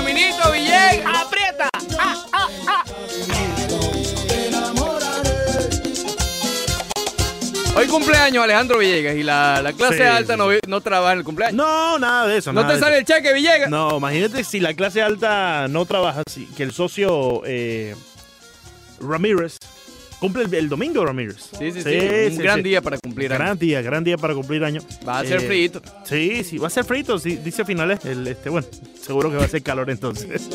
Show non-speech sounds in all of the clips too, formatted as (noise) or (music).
Caminito Villegas. ¡Aprieta! ¡Ah, ah, ah! Hoy cumpleaños Alejandro Villegas y la, la clase Sí, alta sí. no, vi- no trabaja en el cumpleaños. No, nada de eso. ¿No, nada te de sale el cheque, Villegas? eso. No, imagínate si la clase alta no trabaja, si- que el socio eh, Ramírez cumple el, el domingo, Ramírez. Sí, sí, sí. un sí, gran sí. día para cumplir años. Gran día, gran día para cumplir año. Va a ser Eh, frito. Sí, sí, va a ser frito, sí, dice finales. El, este, bueno, seguro que va a ser calor entonces. (laughs)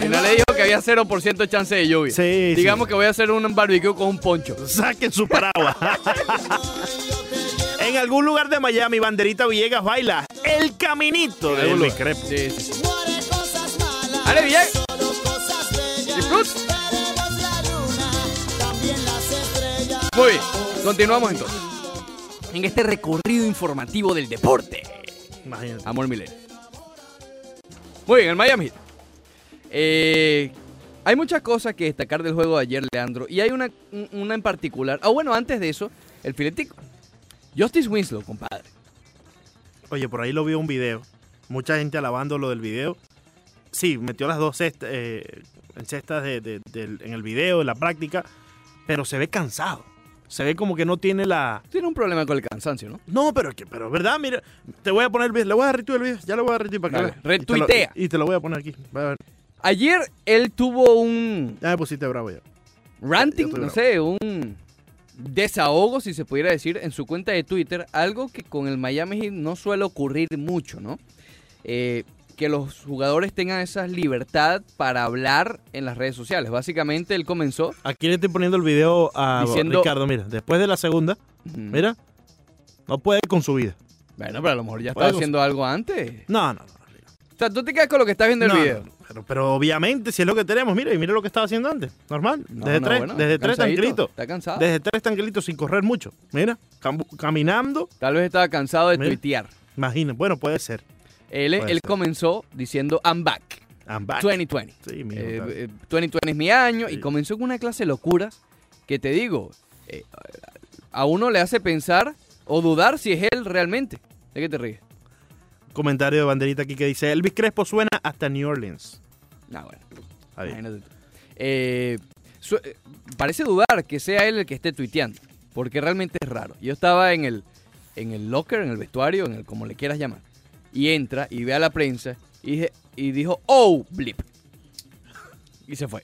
Final le dijo que había 0% de chance de lluvia. Sí, Digamos sí. que voy a hacer un barbecue con un poncho. Saquen su paraguas. (laughs) en algún lugar de Miami, Banderita Villegas baila el caminito de. Crespo. Sí, sí, sí. ¡Ale, Villegas! Muy bien, continuamos entonces. En este recorrido informativo del deporte. Imagínate. Amor Milenio. Muy bien, el Miami Heat. Eh, hay muchas cosas que destacar del juego de ayer, Leandro. Y hay una, un- una en particular. Ah, bueno, antes de eso, el filetico. Justice Winslow, compadre. Oye, por ahí lo vi un video. Mucha gente alabando lo del video. Sí, metió las dos cestas, eh, en cestas de- en el video, en la práctica, pero se ve cansado. Se ve como que no tiene la... Tiene un problema con el cansancio, ¿no? No, pero que, pero verdad, mira, te voy a poner el video, le voy a dar retweet el video, ya lo voy a dar retweet para que veas. Y retuitea. Y te lo voy a poner aquí. A ver. Ayer él tuvo un Ya me pusiste bravo ya. ranting, Ya no bravo. sé, un desahogo, si se pudiera decir, en su cuenta de Twitter, algo que con el Miami Heat no suele ocurrir mucho, ¿no? Eh, que los jugadores tengan esa libertad para hablar en las redes sociales. Básicamente él comenzó, Aquí le estoy poniendo el video a Diciendo- Ricardo, mira, después de la segunda, mira, no puede con su vida. bueno, pero a lo mejor ya con- haciendo algo antes. No, no, no. O sea, tú te quedas con lo que estás viendo en No, el video. no, pero, pero obviamente, si es lo que tenemos, mira, y mira lo que estaba haciendo antes. Normal. No, desde tres, bueno, desde tres tranquilito. Está cansado. Desde tres tranquilito sin correr mucho. Mira, cam- caminando. Tal vez estaba cansado de Mira. tuitear. Imagina, bueno, puede ser. Él, comenzó diciendo, I'm back. I'm back. 2020. Sí, mijo, Eh, tal. eh, 2020 es mi año y comenzó con una clase de locuras que te digo, eh, a uno le hace pensar o dudar si es él realmente. ¿De qué te ríes? Comentario de banderita aquí que dice: Elvis Crespo suena hasta New Orleans. Ah, bueno, eh, parece dudar que sea él el que esté tuiteando, porque realmente es raro. Yo estaba en el, en el locker, en el vestuario, en el como le quieras llamar, y entra y ve a la prensa y, dijo, oh, blip. Y se fue.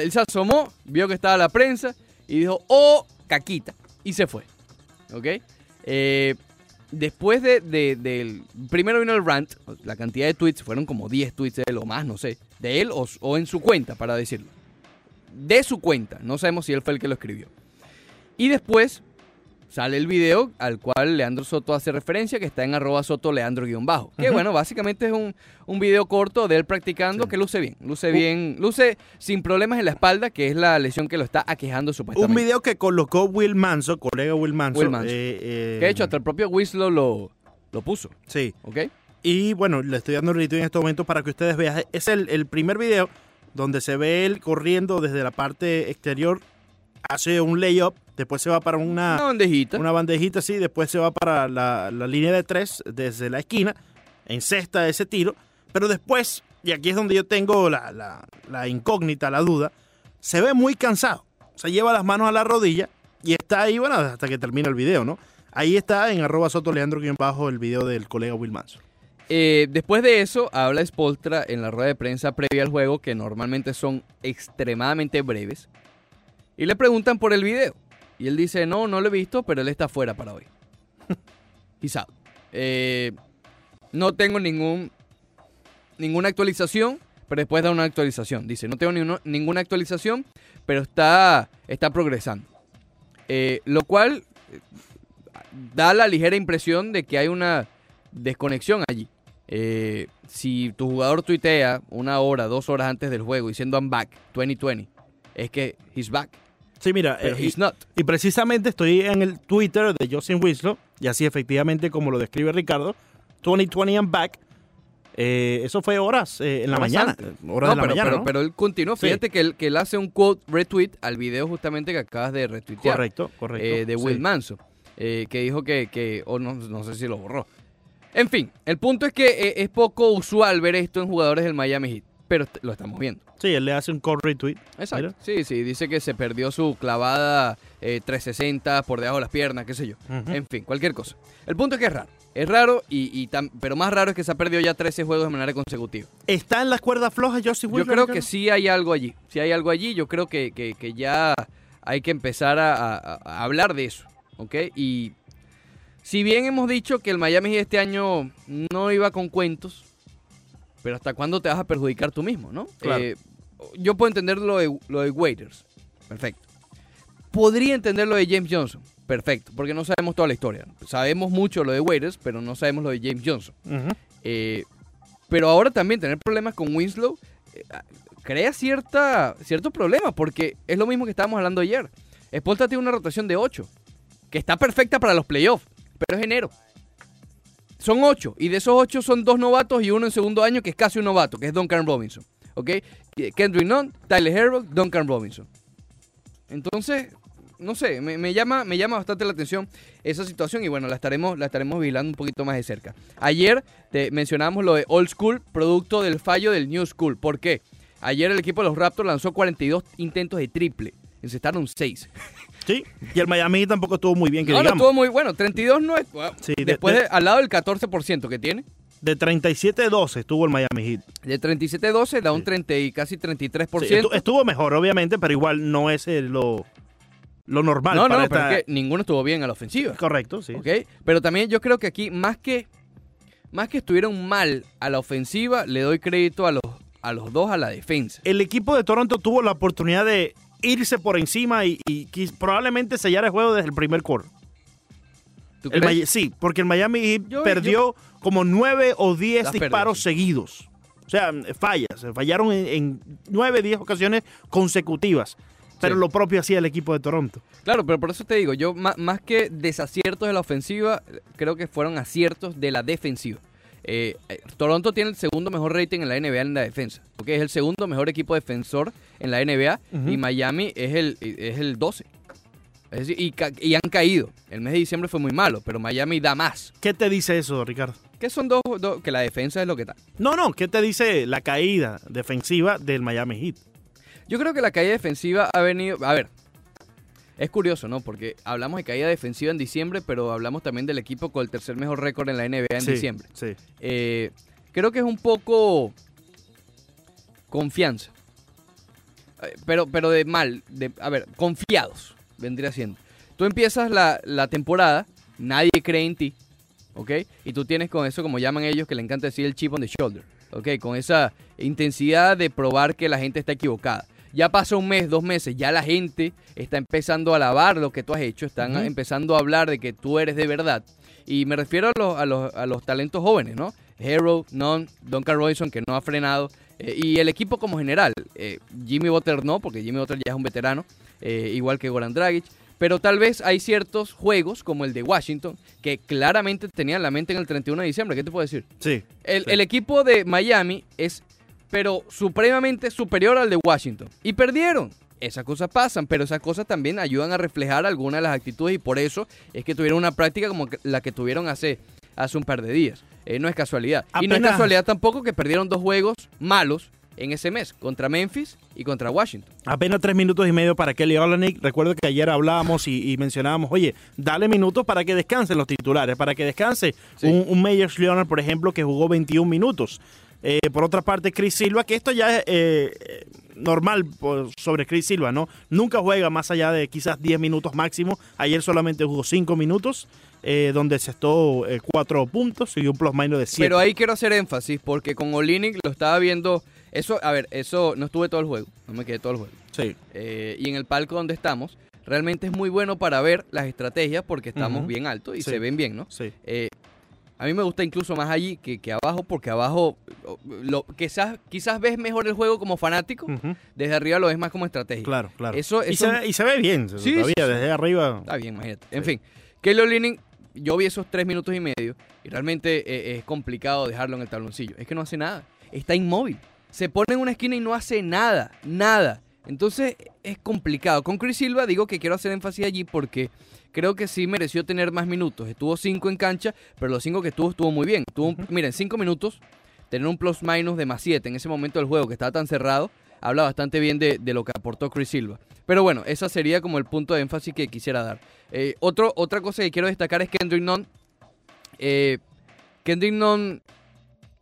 Él se asomó, vio que estaba la prensa y dijo, oh, caquita. Y se fue. ¿Ok? Eh, después de, de- del... Primero vino el rant, la cantidad de tweets, fueron como 10 tweets de él o más, no sé. De él o en su cuenta, para decirlo. De su cuenta, no sabemos si él fue el que lo escribió. Y después sale el video al cual Leandro Soto hace referencia, que está en arroba soto leandro guion bajo. Que bueno, básicamente es un, un video corto de él practicando Sí. que luce bien. Luce Un- bien, luce sin problemas en la espalda, que es la lesión que lo está aquejando Un supuestamente. video que colocó Will Manso, colega Will Manso. Will Manso. eh, eh, Que de hecho hasta el propio Winslow lo, lo puso, Sí. ¿ok? Y bueno, le estoy dando el retweet en este momento para que ustedes vean. Es el, el primer video donde se ve él corriendo desde la parte exterior, hace un layup, después se va para Una una, bandejita. una bandejita así, después se va para la, la línea de tres desde la esquina, en cesta ese tiro, pero después, y aquí es donde yo tengo la, la- la incógnita, la duda, se ve muy cansado. Se lleva las manos a la rodilla y está ahí, bueno, hasta que termina el video, ¿no? Ahí está en arroba soto leandro bajo el video del colega Will Manso. Eh, después de eso, habla Spolstra en la rueda de prensa previa al juego, que normalmente son extremadamente breves. Y le preguntan por el video. Y él dice, no, no lo he visto, pero él está fuera para hoy. (laughs) Out. Eh, no tengo ningún, ninguna actualización, pero después da una actualización. Dice, no tengo ninguna actualización, pero está, está progresando. Eh, lo cual eh, da la ligera impresión de que hay una desconexión allí. Eh, si tu jugador tuitea una hora, dos horas antes del juego diciendo I'm back, 2020, es que he's back, Sí, mira, pero eh, he's not. y, precisamente estoy en el Twitter de Justin Winslow, y así efectivamente como lo describe Ricardo, 2020 I'm back. Eh, eso fue horas eh, en la mañana. Horas No, de la pero, mañana, pero, ¿no? pero él continúa. Sí. Fíjate que él, que él hace un quote retweet al video justamente que acabas de retuitear. correcto, correcto. eh, de Will sí. Manso, que dijo que, que o no, no sé si lo borró. En fin, el punto es que es poco usual ver esto en jugadores del Miami Heat, pero lo estamos viendo. Sí, él le hace un call retweet. Exacto. Mira. Sí, sí, dice que se perdió su clavada eh, 360 por debajo de las piernas, qué sé yo. En fin, cualquier cosa. El punto es que es raro. Es raro, y, y tam- pero más raro es que se ha perdido ya 13 juegos de manera consecutiva. ¿Está en las cuerdas flojas Josie Yo creo que sí hay algo allí. Sí hay algo allí. Yo creo que, que- que ya hay que empezar a, a- a hablar de eso. ¿Ok? Y si bien hemos dicho que el Miami este año no iba con cuentos, pero ¿hasta cuándo te vas a perjudicar tú mismo, no? Claro. Eh, yo puedo entender lo de, lo de Waiters. Perfecto. Podría entender lo de James Johnson. Perfecto. Porque no sabemos toda la historia. Sabemos mucho lo de Waiters, pero no sabemos lo de James Johnson. Eh, pero ahora también tener problemas con Winslow eh, crea cierta, cierto problema, porque es lo mismo que estábamos hablando ayer. Spolta tiene una rotación de 8, que está perfecta para los playoffs, pero es enero. Son 8, y de esos 8 son dos novatos y uno en segundo año, que es casi un novato, que es Duncan Robinson. ¿Ok? Kendrick Nunn, Tyler Herro, Duncan Robinson. Entonces, no sé, me, me llama, me llama bastante la atención esa situación y bueno, la estaremos, la estaremos vigilando un poquito más de cerca. Ayer te mencionamos lo de Old School, producto del fallo del New School. ¿Por qué? Ayer el equipo de los Raptors lanzó 42 intentos de triple. Encestaron 6. Sí, y el Miami Heat tampoco estuvo muy bien, que No, no digamos. estuvo muy bueno. 32 no es. bueno, Sí, de- después de- de- al lado del 14% que tiene. De 37-12 estuvo el Miami Heat. De 37-12 da un Sí. 30 y casi 33%. Sí, estu- estuvo mejor, obviamente, pero igual no es lo, lo normal. no, no, para pero esta- es que ninguno estuvo bien a la ofensiva. Correcto, sí. ¿ok? Pero también yo creo que aquí, más que, más que estuvieron mal a la ofensiva, le doy crédito a los, a los dos a la defensa. El equipo de Toronto tuvo la oportunidad de irse por encima y, probablemente sellar el juego desde el primer quarter. ¿Tú El crees? Maya- sí, porque el Miami Heat Yo- perdió como nueve o diez disparos seguidos. O sea, fallas. Fallaron en, en nueve, diez ocasiones consecutivas. Pero Sí. lo propio hacía el equipo de Toronto. Claro, pero por eso te digo, yo más, que desaciertos de la ofensiva, creo que fueron aciertos de la defensiva. Eh, eh, Toronto tiene el segundo mejor rating en la NBA en la defensa, porque es el segundo mejor equipo defensor en la NBA y Miami es el, es el 12. Es decir, y, y han caído. El mes de diciembre fue muy malo, pero Miami da más. ¿Qué te dice eso, Ricardo? Que son dos, dos- que la defensa es lo que está. No, no, ¿qué te dice la caída defensiva del Miami Heat? Yo creo que la caída defensiva ha venido. A ver, es curioso, ¿no? Porque hablamos de caída defensiva en diciembre, pero hablamos también del equipo con el tercer mejor récord en la NBA en Sí, diciembre. Sí. Eh, creo que es un poco confianza. Eh, Pero, pero de mal, de, a ver, confiados, vendría siendo. Tú empiezas la, la temporada, nadie cree en ti, ¿ok? Y tú tienes con eso, como llaman ellos, que le encanta decir el chip on the shoulder, ¿ok? Con esa intensidad de probar que la gente está equivocada. Ya pasa un mes, dos meses, ya la gente está empezando a alabar lo que tú has hecho, están empezando a hablar de que tú eres de verdad. Y me refiero a los, a los, a los talentos jóvenes, ¿no? Hero, Non, Duncan Robinson, que no ha frenado, eh, y el equipo como general. Eh, Jimmy Butler no, porque Jimmy Butler ya es un veterano, eh, igual que Goran Dragic. Pero tal vez hay ciertos juegos, como el de Washington, que claramente tenían la mente en el 31 de diciembre. ¿Qué te puedo decir? Sí. El, Sí. el equipo de Miami es, pero supremamente superior al de Washington. Y perdieron. Esas cosas pasan, pero esas cosas también ayudan a reflejar algunas de las actitudes y por eso es que tuvieron una práctica como la que tuvieron hace, hace un par de días. Eh, no es casualidad. Y no es casualidad tampoco que perdieron dos juegos malos en ese mes, contra Memphis y contra Washington. Apenas tres minutos y medio para Kelly Olynyk. Recuerdo que ayer hablábamos y, y mencionábamos, oye, dale minutos para que descansen los titulares, para que descanse Sí. un, un Meyers Leonard, por ejemplo, que jugó 21 minutos. Eh, por otra parte, Chris Silva, que esto ya es eh, eh, normal por- sobre Chris Silva, ¿no? Nunca juega más allá de quizás 10 minutos máximo. Ayer solamente jugó 5 minutos, eh, donde cestó 4 puntos y un plus minus de 7. Pero ahí quiero hacer énfasis porque con Olinik lo estaba viendo. Eso, a ver, eso no estuve todo el juego, no me quedé todo el juego. Sí. Eh, y en el palco donde estamos, realmente es muy bueno para ver las estrategias porque estamos bien altos y Sí. se ven bien, ¿no? Sí. Eh, a mí me gusta incluso más allí que, que abajo porque abajo lo, quizás, quizás ves mejor el juego como fanático, desde arriba lo ves más como estrategia. Claro, claro. Eso, y, eso se, ve- y se ve bien, Sí, todavía, desde arriba. Está bien, imagínate. En fin, Kelly Olynyk, yo vi esos tres minutos y medio y realmente eh, es complicado dejarlo en el tabloncillo. Es que no hace nada. Está inmóvil. Se pone en una esquina y no hace nada. Nada. Entonces es complicado. Con Chris Silva digo que quiero hacer énfasis allí porque creo que sí mereció tener más minutos. Estuvo cinco en cancha, pero los cinco que tuvo estuvo muy bien. Tuvo, Miren, cinco minutos, tener un plus minus de más siete en ese momento del juego que estaba tan cerrado, habla bastante bien de, lo que aportó Chris Silva. Pero bueno, esa sería como el punto de énfasis que quisiera dar. Eh, otra cosa que quiero destacar es Kendrick Nunn. Eh, Nunn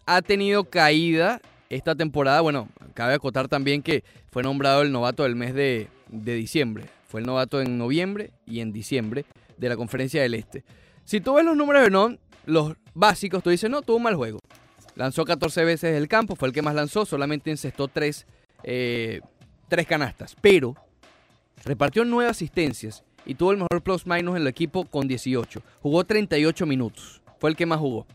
ha tenido caída esta temporada. Bueno, cabe acotar también que fue nombrado el novato del mes de, diciembre. Fue el novato en noviembre y en diciembre de la Conferencia del Este. Si tú ves los números de Non, los básicos, tú dices, no, tuvo un mal juego. Lanzó 14 veces el campo, fue el que más lanzó, solamente encestó 3 eh, tres canastas. Pero repartió 9 asistencias y tuvo el mejor plus minus en el equipo con 18. Jugó 38 minutos, fue el que más jugó.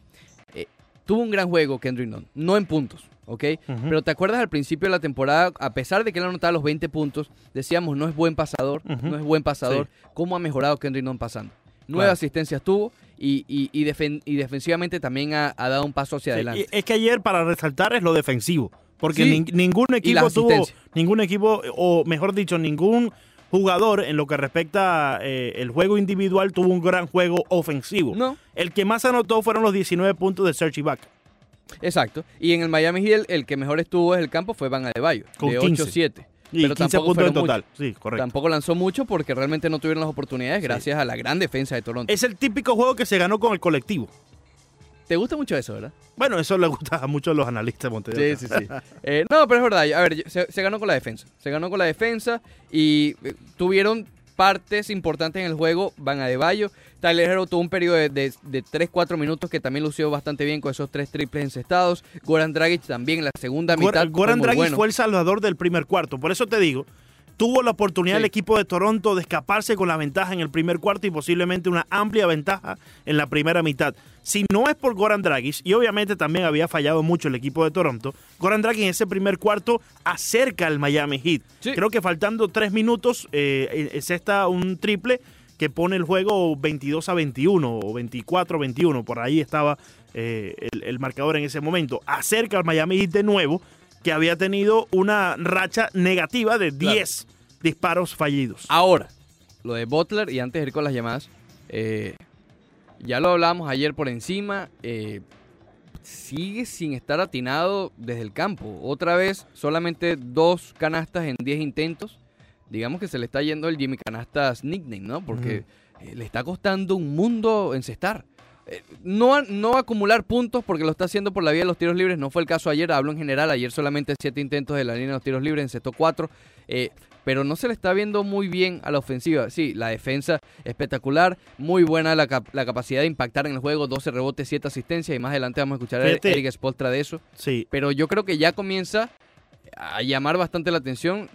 Eh, tuvo un gran juego Kendrick Nunn, no en puntos, ¿ok? Pero te acuerdas al principio de la temporada, a pesar de que él anotaba los 20 puntos, decíamos, no es buen pasador, no es buen pasador. ¿Cómo ha mejorado Kendrick Nunn pasando? Nueve asistencias tuvo y, y, defensivamente también ha, dado un paso hacia adelante. Es que ayer, para resaltar, es lo defensivo. Porque ningún equipo tuvo, ningún equipo, o mejor dicho, ningún jugador en lo que respecta eh, el juego individual tuvo un gran juego ofensivo. No. El que más anotó fueron los 19 puntos de Sergi Back. Exacto. Y en el Miami Heat el, que mejor estuvo en el campo fue Van Adebayo, Con de 8-7. Y pero 15 puntos en total. Sí, correcto. Tampoco lanzó mucho porque realmente no tuvieron las oportunidades gracias a la gran defensa de Toronto. Es el típico juego que se ganó con el colectivo. ¿Te gusta mucho eso, verdad? Bueno, eso le gusta a muchos de los analistas de. Sí, sí, sí. Eh, no, pero es verdad. A ver, se, ganó con la defensa. Se ganó con la defensa y eh, tuvieron partes importantes en el juego. Van a De Bayo. Tyler Hero tuvo un periodo de, de, 3-4 minutos que también lució bastante bien con esos tres triples encestados. Goran Dragic también en la segunda mitad. Goran Dragic fue el salvador del primer cuarto. Por eso te digo, tuvo la oportunidad el equipo de Toronto de escaparse con la ventaja en el primer cuarto y posiblemente una amplia ventaja en la primera mitad. Si no es por Goran Dragic, y obviamente también había fallado mucho el equipo de Toronto, Goran Dragic en ese primer cuarto acerca al Miami Heat. Creo que faltando tres minutos eh, es esta un triple que pone el juego 22 a 21 o 24 a 21, por ahí estaba eh, el, marcador en ese momento. Acerca al Miami Heat de nuevo que había tenido una racha negativa de 10 disparos fallidos. Ahora, lo de Butler, y antes de ir con las llamadas, eh, ya lo hablamos ayer por encima, eh, sigue sin estar atinado desde el campo. Otra vez, solamente dos canastas en 10 intentos. Digamos que se le está yendo el Jimmy Canastas nickname, ¿no? Porque eh, le está costando un mundo encestar. No, no acumular puntos porque lo está haciendo por la vía de los tiros libres. No fue el caso ayer, hablo en general. Ayer solamente siete intentos de la línea de los tiros libres, encestó cuatro. Eh, pero no se le está viendo muy bien a la ofensiva. Sí, la defensa espectacular, muy buena la, capacidad de impactar en el juego, 12 rebotes, 7 asistencias y más adelante vamos a escuchar a Eric Spoltra de eso. Sí. Pero yo creo que ya comienza a llamar bastante la atención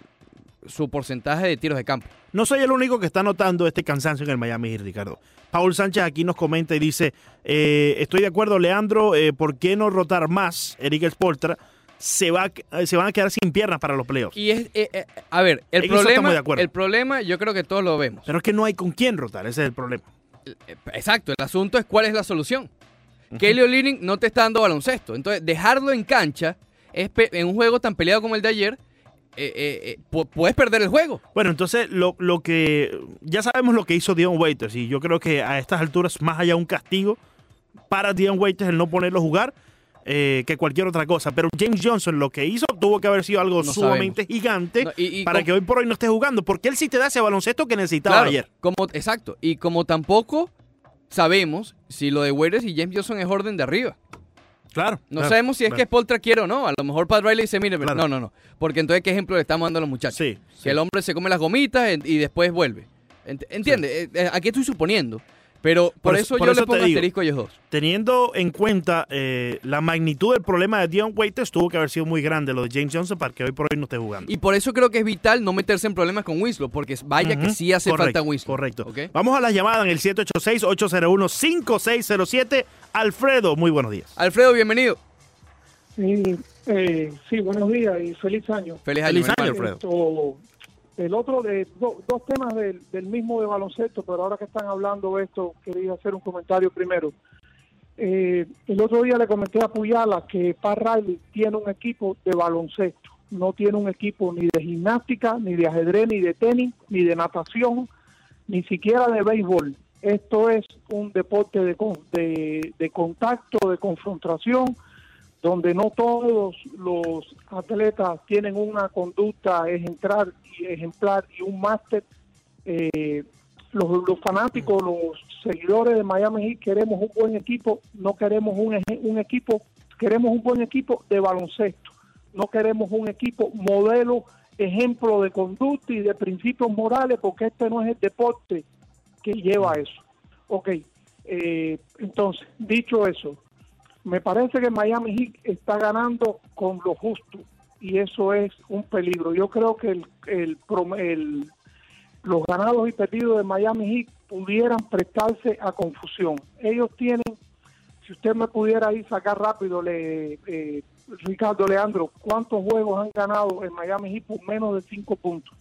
su porcentaje de tiros de campo. No soy el único que está notando este cansancio en el Miami, Ricardo. Paul Sánchez aquí nos comenta y dice, eh, estoy de acuerdo, Leandro, eh, ¿por qué no rotar más Eric Spoltra? Se, va, eh, se van a quedar sin piernas para los playoffs. Y es, a ver, el problema, el problema yo creo que todos lo vemos. Pero es que no hay con quién rotar, ese es el problema. Exacto, el asunto es cuál es la solución. Kelly O'Leary no te está dando baloncesto. Entonces, dejarlo en cancha es en un juego tan peleado como el de ayer eh, eh, eh puedes perder el juego. Bueno, entonces lo, lo, que ya sabemos lo que hizo Dion Waiters y yo creo que a estas alturas más allá un castigo para Dion Waiters el no ponerlo a jugar eh, que cualquier otra cosa. Pero James Johnson lo que hizo tuvo que haber sido algo sumamente gigante para que hoy por hoy no esté jugando, porque él sí te da ese baloncesto que necesitaba ayer. Como, exacto, y como tampoco sabemos si lo de Waiters y James Johnson es orden de arriba. Claro. No sabemos si es que Spoltra quiere o no. A lo mejor Pat Riley dice, mire, no, no, no. Porque entonces, ¿qué ejemplo le estamos dando a los muchachos? Sí, que el hombre se come las gomitas y después vuelve. ¿Entiende? Eh, eh, aquí estoy suponiendo. Pero por, eso, yo le pongo asterisco a ellos dos. Teniendo en cuenta eh, la magnitud del problema de Dion Waiters, tuvo que haber sido muy grande lo de James Johnson para que hoy por hoy no esté jugando. Y por eso creo que es vital no meterse en problemas con Winslow, porque vaya que sí hace falta Winslow. Correcto. Vamos a la llamada en el 786-801-5607. Alfredo, muy buenos días. Alfredo, bienvenido. Sí, eh, sí, buenos días y feliz año. Feliz año, Alfredo. El otro de dos temas del, mismo de baloncesto, pero ahora que están hablando de esto, quería hacer un comentario primero. Eh, el otro día le comenté a Puyala que Pat Riley tiene un equipo de baloncesto. no tiene un equipo ni de gimnástica, ni de ajedrez, ni de tenis, ni de natación, ni siquiera de béisbol. Esto es un deporte de, de, de contacto, de confrontación, donde no todos los atletas tienen una conducta ejemplar y, ejemplar y un máster. Eh, los, los, fanáticos, los seguidores de Miami Heat queremos un buen equipo, no queremos un, un equipo, queremos un buen equipo de baloncesto, no queremos un equipo modelo, ejemplo de conducta y de principios morales, porque este no es el deporte que lleva a eso. Ok, eh, entonces, dicho eso, me parece que Miami Heat está ganando con lo justo y eso es un peligro. Yo creo que el, el, el los ganados y perdidos de Miami Heat pudieran prestarse a confusión. Ellos tienen, si usted me pudiera ir sacar rápido, le, eh, Ricardo Leandro, ¿cuántos juegos han ganado en Miami Heat por menos de cinco puntos?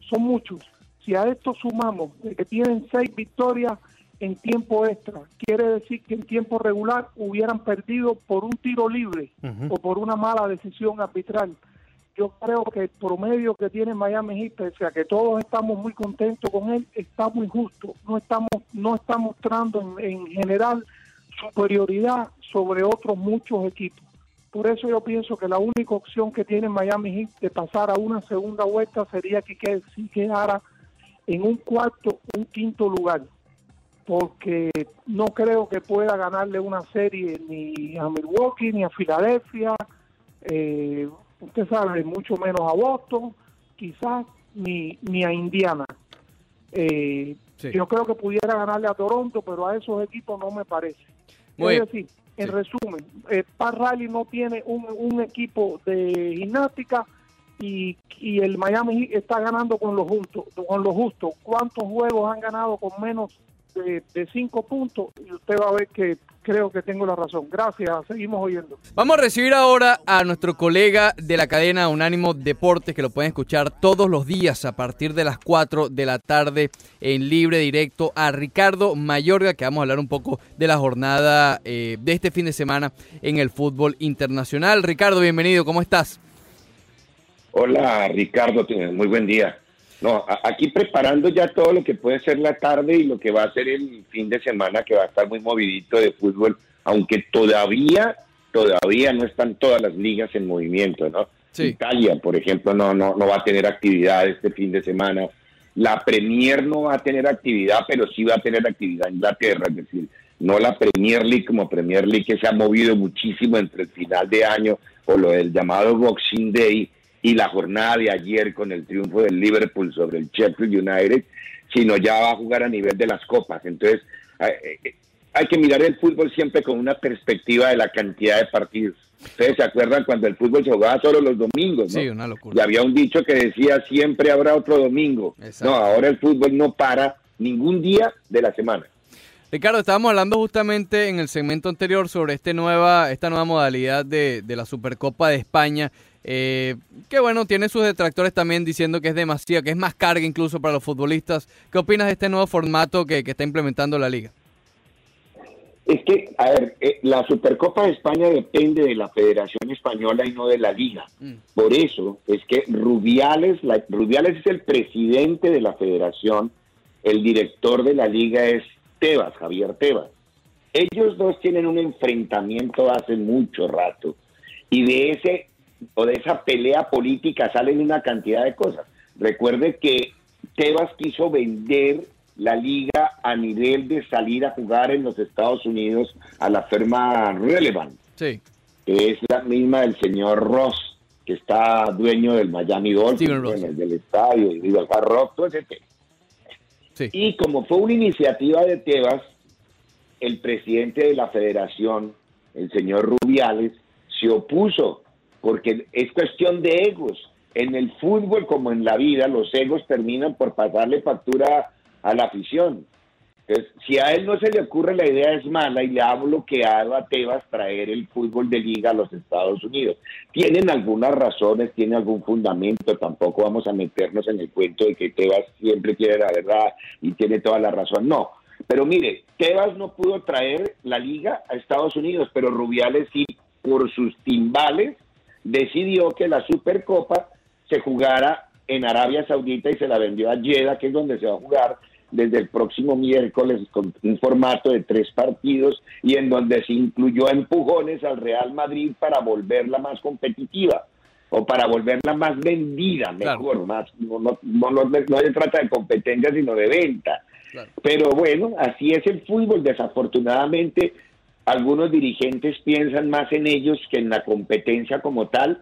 Son muchos. Si a esto sumamos que tienen seis victorias en tiempo extra, quiere decir que en tiempo regular hubieran perdido por un tiro libre uh -huh. o por una mala decisión arbitral yo creo que el promedio que tiene Miami Heat, pese a que todos estamos muy contentos con él, está muy justo. No estamos, no está mostrando en, en general superioridad sobre otros muchos equipos. Por eso yo pienso que la única opción que tiene Miami Heat de pasar a una segunda vuelta sería que, que si quedara en un cuarto, un quinto lugar. Porque no creo que pueda ganarle una serie ni a Milwaukee ni a Filadelfia. Eh, usted sabe, mucho menos a Boston, quizás ni, ni a Indiana. Eh, sí. Yo creo que pudiera ganarle a Toronto, pero a esos equipos no me parece. Muy es decir, en sí. resumen, eh, Pat Riley no tiene un, un equipo de gimnástica y, y, el Miami está ganando con lo justo. Con lo justo. ¿Cuántos juegos han ganado con menos de, de cinco puntos? Y usted va a ver que creo que tengo la razón. Gracias, seguimos oyendo. Vamos a recibir ahora a nuestro colega de la cadena Unánimo Deportes, que lo pueden escuchar todos los días a partir de las 4 de la tarde en libre directo, a Ricardo Mayorga, que vamos a hablar un poco de la jornada eh, de este fin de semana en el fútbol internacional. Ricardo, bienvenido, ¿cómo estás? Hola, Ricardo, muy buen día. No, aquí preparando ya todo lo que puede ser la tarde y lo que va a ser el fin de semana, que va a estar muy movidito de fútbol, aunque todavía, todavía no están todas las ligas en movimiento, ¿no? Sí. Italia, por ejemplo, no, no, no va a tener actividad este fin de semana. La Premier no va a tener actividad, pero sí va a tener actividad en Inglaterra, es decir, no la Premier League como Premier League que se ha movido muchísimo entre el final de año o lo del llamado Boxing Day y la jornada de ayer con el triunfo del Liverpool sobre el Sheffield United, sino ya va a jugar a nivel de las copas. Entonces, hay que mirar el fútbol siempre con una perspectiva de la cantidad de partidos. Ustedes se acuerdan cuando el fútbol se jugaba solo los domingos, ¿no? Sí, una locura. Y había un dicho que decía siempre habrá otro domingo. Exacto. No, ahora el fútbol no para ningún día de la semana. Ricardo, estábamos hablando justamente en el segmento anterior sobre este nueva, esta nueva modalidad de, de la Supercopa de España. Eh, que bueno, tiene sus detractores también diciendo que es demasiado, que es más carga incluso para los futbolistas. ¿Qué opinas de este nuevo formato que, que está implementando la liga? Es que, a ver, eh, la Supercopa de España depende de la Federación Española y no de la liga. Mm. Por eso es que Rubiales, la, Rubiales es el presidente de la federación, el director de la liga es Tebas, Javier Tebas. Ellos dos tienen un enfrentamiento hace mucho rato y de ese o de esa pelea política salen una cantidad de cosas. Recuerde que Tebas quiso vender la liga a nivel de salir a jugar en los Estados Unidos a la firma Relevant, sí. que es la misma del señor Ross, que está dueño del Miami Dolphins, bueno, del estadio, y del Rock, todo ese tema. Sí. Y como fue una iniciativa de Tebas, el presidente de la federación, el señor Rubiales, se opuso porque es cuestión de egos. En el fútbol como en la vida, los egos terminan por pasarle factura a la afición. Entonces, si a él no se le ocurre la idea es mala y le ha bloqueado a Tebas traer el fútbol de liga a los Estados Unidos. Tienen algunas razones, tiene algún fundamento, tampoco vamos a meternos en el cuento de que Tebas siempre quiere la verdad y tiene toda la razón. No, pero mire, Tebas no pudo traer la liga a Estados Unidos, pero Rubiales sí, por sus timbales, decidió que la Supercopa se jugara en Arabia Saudita y se la vendió a Jeddah, que es donde se va a jugar desde el próximo miércoles con un formato de tres partidos y en donde se incluyó empujones al Real Madrid para volverla más competitiva o para volverla más vendida, mejor, más no, no, no, no, se trata de competencia sino de venta. Pero bueno, así es el fútbol, desafortunadamente algunos dirigentes piensan más en ellos que en la competencia como tal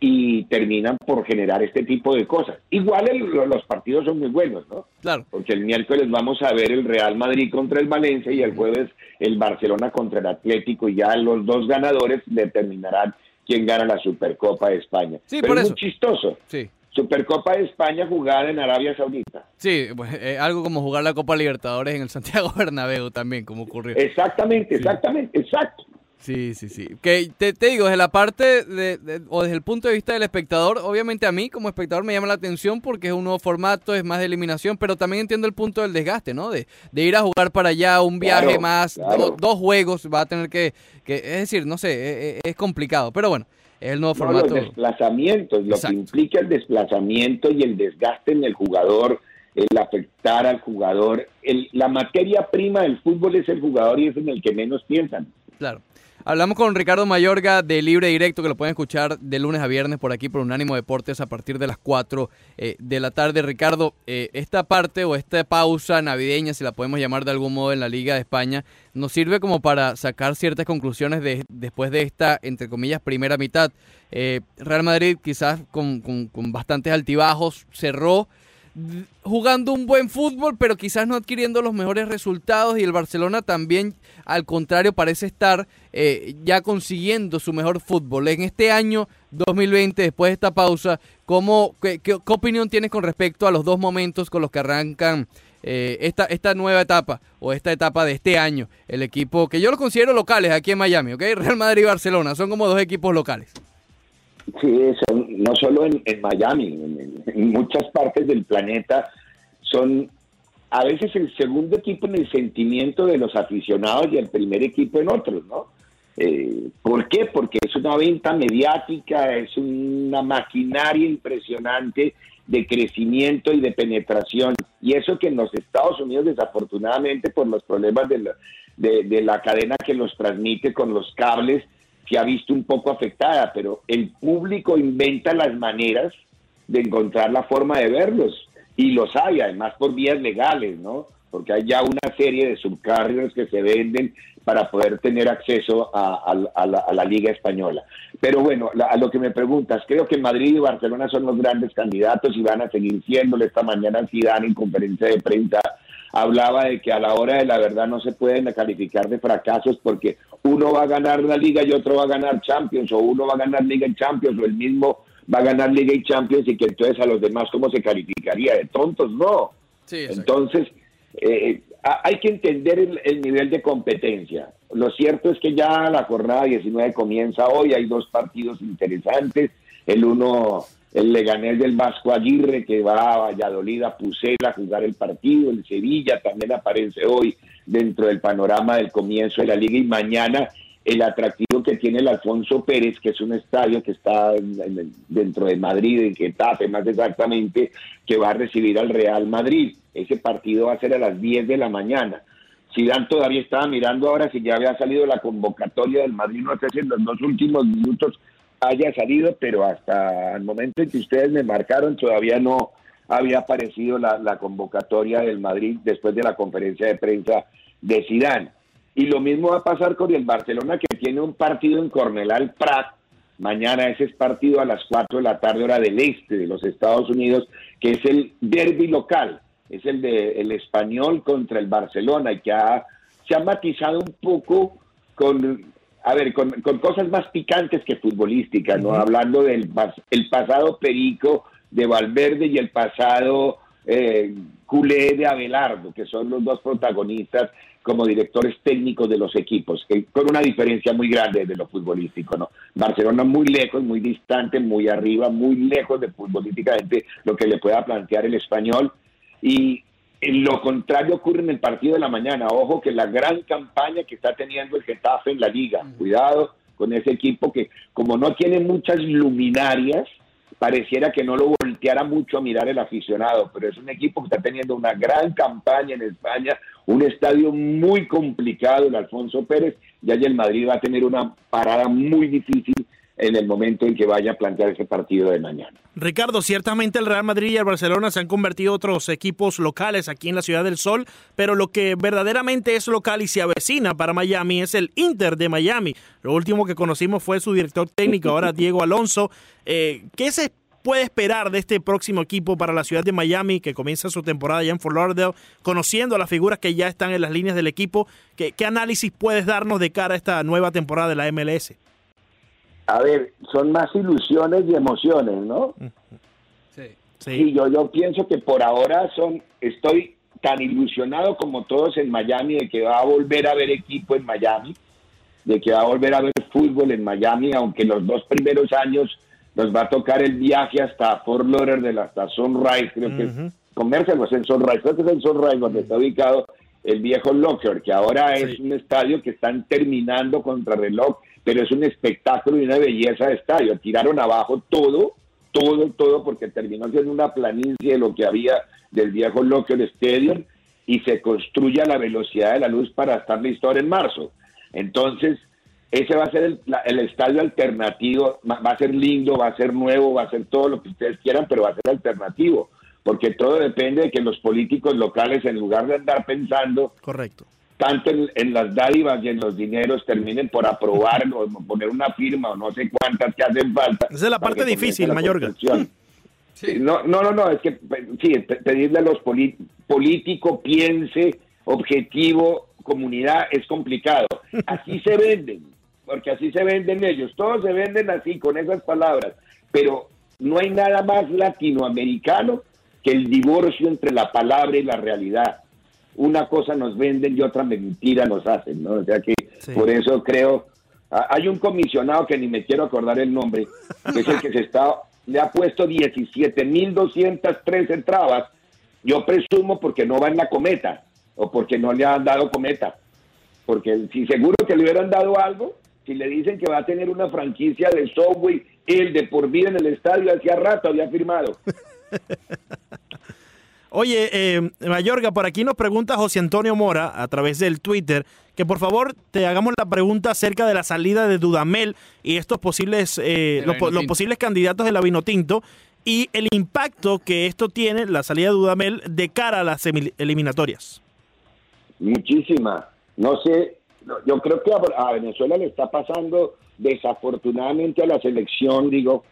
y terminan por generar este tipo de cosas. Igual los partidos son muy buenos, ¿no? Claro. Porque el miércoles vamos a ver el Real Madrid contra el Valencia y el jueves el Barcelona contra el Atlético y ya los dos ganadores determinarán quién gana la Supercopa de España. Sí, Pero por es eso. muy chistoso. Sí. Supercopa de España jugada en Arabia Saudita. Sí, pues, eh, algo como jugar la Copa Libertadores en el Santiago (laughs) Bernabéu también, como ocurrió. Exactamente, exactamente, exacto. Sí, sí, sí. Que te, te digo, desde la parte de, de- o desde el punto de vista del espectador, obviamente a mí como espectador me llama la atención porque es un nuevo formato, es más de eliminación, pero también entiendo el punto del desgaste, ¿no? De, de ir a jugar para allá, un viaje Claro, más, claro. do- dos juegos, va a tener que, que, es decir, no sé, e- e- es, complicado, pero bueno, es el nuevo No, formato. los desplazamientos, lo que implica el desplazamiento y el desgaste en el jugador, el afectar al jugador. El- la materia prima del fútbol es el jugador y es en el que menos piensan. Claro. Hablamos con Ricardo Mayorga de Libre Directo, que lo pueden escuchar de lunes a viernes por aquí por Unánimo Deportes a partir de las 4 eh, de la tarde. Ricardo, eh, esta parte o esta pausa navideña, si la podemos llamar de algún modo en la Liga de España, nos sirve como para sacar ciertas conclusiones de, después de esta, entre comillas, primera mitad. Eh, Real Madrid quizás con, con- con bastantes altibajos cerró jugando un buen fútbol, pero quizás no adquiriendo los mejores resultados y el Barcelona también, al contrario, parece estar eh, ya consiguiendo su mejor fútbol. En este año 2020, después de esta pausa, ¿cómo, qué, qué- opinión tienes con respecto a los dos momentos con los que arrancan eh, esta, esta nueva etapa o esta etapa de este año? El equipo que yo lo considero locales aquí en Miami, ¿ok? Real Madrid y Barcelona, son como dos equipos locales. Sí, son, no solo en, en Miami, en, muchas partes del planeta son a veces el segundo equipo en el sentimiento de los aficionados y el primer equipo en otros, ¿no? Eh, ¿Por qué? Porque es una venta mediática, es una maquinaria impresionante de crecimiento y de penetración. Y eso que en los Estados Unidos, desafortunadamente, por los problemas de la, de, de la cadena que los transmite con los cables, se ha visto un poco afectada, pero el público inventa las maneras de encontrar la forma de verlos. Y los hay, además por vías legales, ¿no? Porque hay ya una serie de subcarriers que se venden para poder tener acceso a, la Liga Española. Pero bueno, la- a lo que me preguntas, creo que Madrid y Barcelona son los grandes candidatos y van a seguir siéndolo. Esta mañana Zidane en conferencia de prensa hablaba de que a la hora de la verdad no se pueden calificar de fracasos porque uno va a ganar la Liga y otro va a ganar Champions, o uno va a ganar Liga y Champions, o el mismo va a ganar Liga y Champions y que entonces a los demás cómo se calificaría de tontos, no. Sí, Entonces, eh, hay que entender el, el nivel de competencia. Lo cierto es que ya la jornada 19 comienza hoy, hay dos partidos interesantes, el uno, el Leganés del Vasco Aguirre, que va a Valladolid, a Pucela a jugar el partido, el Sevilla también aparece hoy dentro del panorama del comienzo de la liga y mañana el atractivo que tiene el Alfonso Pérez, que es un estadio que está dentro de Madrid, en Getafe más exactamente, que va a recibir al Real Madrid. Ese partido va a ser a las 10 de la mañana. Zidane todavía estaba mirando ahora si ya había salido la convocatoria del Madrid, no sé si en los dos últimos minutos haya salido, pero hasta el momento en que ustedes me marcaron todavía no había aparecido la, convocatoria del Madrid después de la conferencia de prensa de Zidane. Y lo mismo va a pasar con el Barcelona que tiene un partido en Cornelal Prat. Mañana ese es partido a las 4 de la tarde hora del este de los Estados Unidos, que es el derby local, es el de el español contra el Barcelona y que ha- se ha matizado un poco con a ver, con, con cosas más picantes que futbolísticas, ¿no? Hablando del pas- el pasado perico de Valverde y el pasado eh, culé de Abelardo, que son los dos protagonistas como directores técnicos de los equipos, que- con una diferencia muy grande de lo futbolístico, ¿no? Barcelona muy lejos, muy distante, muy arriba, muy lejos de futbolísticamente lo que le pueda plantear el español. Y lo contrario ocurre en el partido de la mañana. Ojo que la gran campaña que está teniendo el Getafe en la liga, cuidado, con ese equipo que como no tiene muchas luminarias, pareciera que no lo volteara mucho a mirar el aficionado, pero es un equipo que está teniendo una gran campaña en España, un estadio muy complicado, el Alfonso Pérez, y ahí el Madrid va a tener una parada muy difícil en el momento en que vaya a plantear ese partido de mañana. Ricardo, ciertamente el Real Madrid y el Barcelona se han convertido en otros equipos locales aquí en la Ciudad del Sol, pero lo que verdaderamente es local y se avecina para Miami es el Inter de Miami. Lo último que conocimos fue su director técnico, ahora Diego Alonso. Eh, ¿Qué se puede esperar de este próximo equipo para la ciudad de Miami que comienza su temporada ya en Fort conociendo a las figuras que ya están en las líneas del equipo? ¿Qué, qué análisis puedes darnos de cara a esta nueva temporada de la MLS? A ver, son más ilusiones y emociones, ¿no? Sí. Sí, yo, yo pienso que por ahora son, estoy tan ilusionado como todos en Miami de que va a volver a ver equipo en Miami, de que va a volver a ver fútbol en Miami, aunque los dos primeros años nos va a tocar el viaje hasta Fort Lauderdale, hasta Sunrise, creo que es comercial, pues en Sunrise, creo que es en Sunrise donde está ubicado el viejo Locker, que ahora es un estadio que están terminando contra reloj pero es un espectáculo y una belleza de estadio. Tiraron abajo todo, todo, todo, porque terminó siendo una planicie de lo que había del viejo Locker Stadium y se construye a la velocidad de la luz para estar listo ahora en marzo. Entonces, ese va a ser el, el, estadio alternativo, va a ser lindo, va a ser nuevo, va a ser todo lo que ustedes quieran, pero va a ser alternativo, porque todo depende de que los políticos locales, en lugar de andar pensando Correcto tanto en, las dádivas y en los dineros terminen por aprobar o poner una firma o no sé cuántas que hacen falta. Esa es la parte difícil, Mayorga. Sí. No, no, no, no, es que sí, pedirle a los políticos piense, objetivo, comunidad, es complicado. Así se venden, porque así se venden ellos, todos se venden así, con esas palabras, pero no hay nada más latinoamericano que el divorcio entre la palabra y la realidad una cosa nos venden y otra mentira nos hacen, ¿no? O sea que por eso creo, hay un comisionado que ni me quiero acordar el nombre, que es el que se está, le ha puesto 17.203 trabas, yo presumo porque no va en la cometa, o porque no le han dado cometa, porque si seguro que le hubieran dado algo, si le dicen que va a tener una franquicia de Subway, el de por vida en el estadio, hacía rato había firmado. (laughs) Oye, eh, Mayorga, por aquí nos pregunta José Antonio Mora a través del Twitter que por favor te hagamos la pregunta acerca de la salida de Dudamel y estos posibles, eh, los, posibles candidatos de la Vinotinto y el impacto que esto tiene, la salida de Dudamel, de cara a las eliminatorias. Muchísima. No sé, yo creo que a Venezuela le está pasando desafortunadamente a la selección, digo,